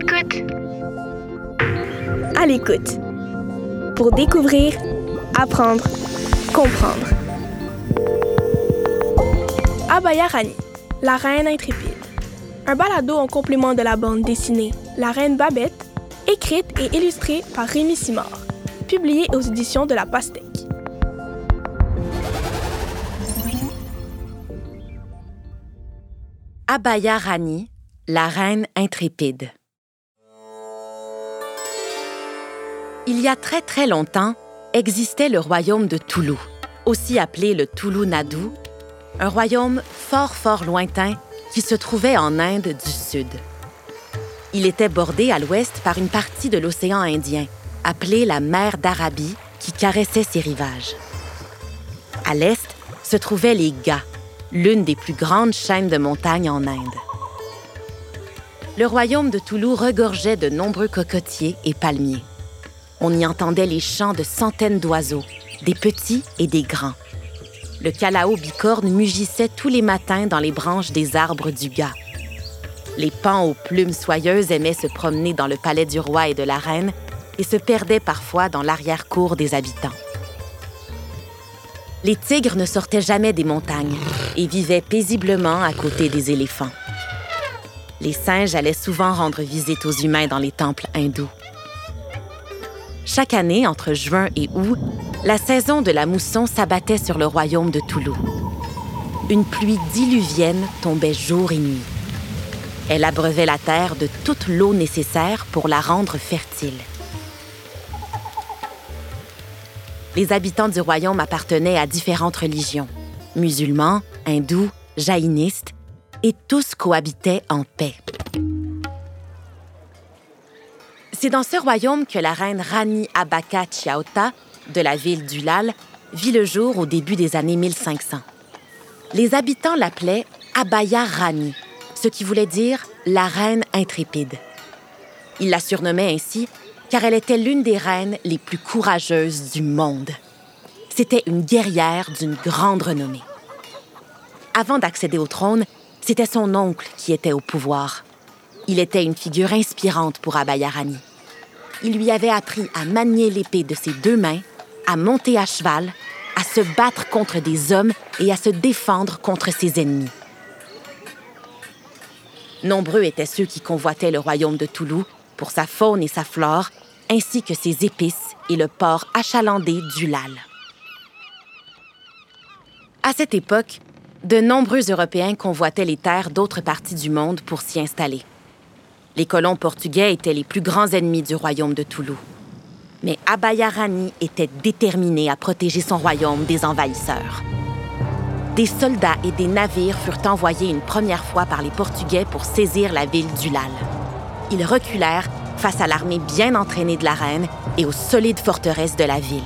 l'écoute. À l'écoute. Pour découvrir, apprendre, comprendre. Abaya Rani, la reine intrépide. Un balado en complément de la bande dessinée La reine Babette, écrite et illustrée par Rémi Simard, publiée aux éditions de La Pastèque. Abaya Rani, la reine intrépide. Il y a très très longtemps, existait le royaume de Toulou, aussi appelé le Toulou Nadou, un royaume fort fort lointain qui se trouvait en Inde du Sud. Il était bordé à l'ouest par une partie de l'océan Indien, appelée la mer d'Arabie, qui caressait ses rivages. À l'est se trouvaient les Ghats, l'une des plus grandes chaînes de montagnes en Inde. Le royaume de Toulou regorgeait de nombreux cocotiers et palmiers. On y entendait les chants de centaines d'oiseaux, des petits et des grands. Le calao bicorne mugissait tous les matins dans les branches des arbres du Ghat. Les pans aux plumes soyeuses aimaient se promener dans le palais du roi et de la reine et se perdaient parfois dans l'arrière-cour des habitants. Les tigres ne sortaient jamais des montagnes et vivaient paisiblement à côté des éléphants. Les singes allaient souvent rendre visite aux humains dans les temples hindous. Chaque année, entre juin et août, la saison de la mousson s'abattait sur le royaume de Toulou. Une pluie diluvienne tombait jour et nuit. Elle abreuvait la terre de toute l'eau nécessaire pour la rendre fertile. Les habitants du royaume appartenaient à différentes religions, musulmans, hindous, jaïnistes, et tous cohabitaient en paix. C'est dans ce royaume que la reine Rani Abaka Chiaota, de la ville d'Ulal, vit le jour au début des années 1500. Les habitants l'appelaient Abaya Rani, ce qui voulait dire la reine intrépide. Ils la surnommaient ainsi car elle était l'une des reines les plus courageuses du monde. C'était une guerrière d'une grande renommée. Avant d'accéder au trône, c'était son oncle qui était au pouvoir. Il était une figure inspirante pour Abayarani. Il lui avait appris à manier l'épée de ses deux mains, à monter à cheval, à se battre contre des hommes et à se défendre contre ses ennemis. Nombreux étaient ceux qui convoitaient le royaume de Toulou pour sa faune et sa flore, ainsi que ses épices et le port achalandé du Lal. À cette époque, de nombreux Européens convoitaient les terres d'autres parties du monde pour s'y installer. Les colons portugais étaient les plus grands ennemis du royaume de Toulou. Mais Abayarani était déterminé à protéger son royaume des envahisseurs. Des soldats et des navires furent envoyés une première fois par les Portugais pour saisir la ville d'Ulal. Ils reculèrent face à l'armée bien entraînée de la reine et aux solides forteresses de la ville.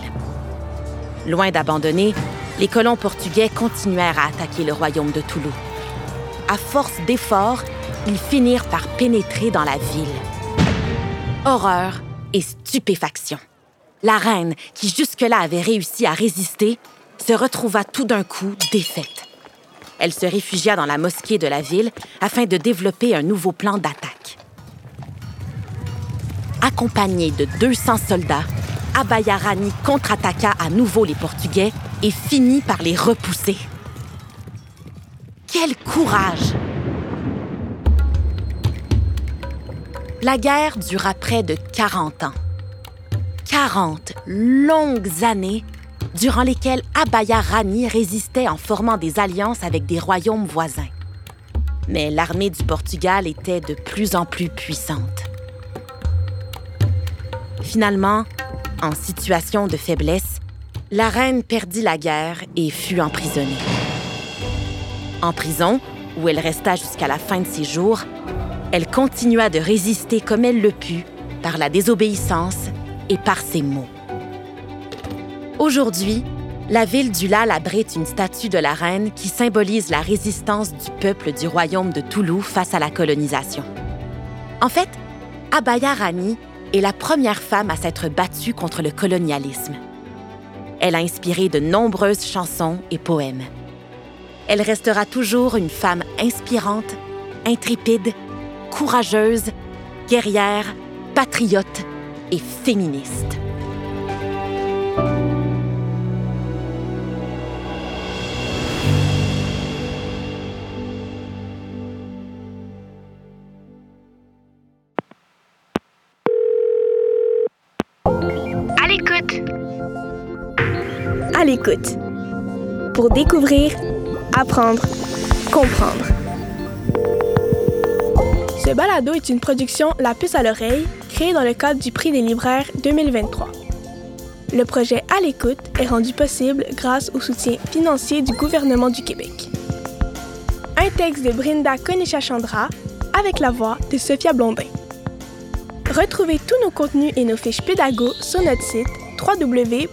Loin d'abandonner, les colons portugais continuèrent à attaquer le royaume de Toulou. À force d'efforts, ils finirent par pénétrer dans la ville. Horreur et stupéfaction. La reine, qui jusque-là avait réussi à résister, se retrouva tout d'un coup défaite. Elle se réfugia dans la mosquée de la ville afin de développer un nouveau plan d'attaque. Accompagnée de 200 soldats, Abayarani contre-attaqua à nouveau les Portugais et finit par les repousser. Quel courage! La guerre dura près de 40 ans. 40 longues années durant lesquelles Abaya Rani résistait en formant des alliances avec des royaumes voisins. Mais l'armée du Portugal était de plus en plus puissante. Finalement, en situation de faiblesse, la reine perdit la guerre et fut emprisonnée. En prison, où elle resta jusqu'à la fin de ses jours, elle continua de résister comme elle le put par la désobéissance et par ses mots. Aujourd'hui, la ville d'Ulal abrite une statue de la reine qui symbolise la résistance du peuple du royaume de Toulou face à la colonisation. En fait, Abaya Rani est la première femme à s'être battue contre le colonialisme. Elle a inspiré de nombreuses chansons et poèmes. Elle restera toujours une femme inspirante, intrépide, courageuse guerrière, patriote et féministe. À l'écoute. À l'écoute. Pour découvrir, apprendre, comprendre. Ce balado est une production La puce à l'oreille, créée dans le cadre du Prix des libraires 2023. Le projet À l'écoute est rendu possible grâce au soutien financier du gouvernement du Québec. Un texte de Brinda Konisha-Chandra avec la voix de Sophia Blondin. Retrouvez tous nos contenus et nos fiches pédago sur notre site www.lpalo.com.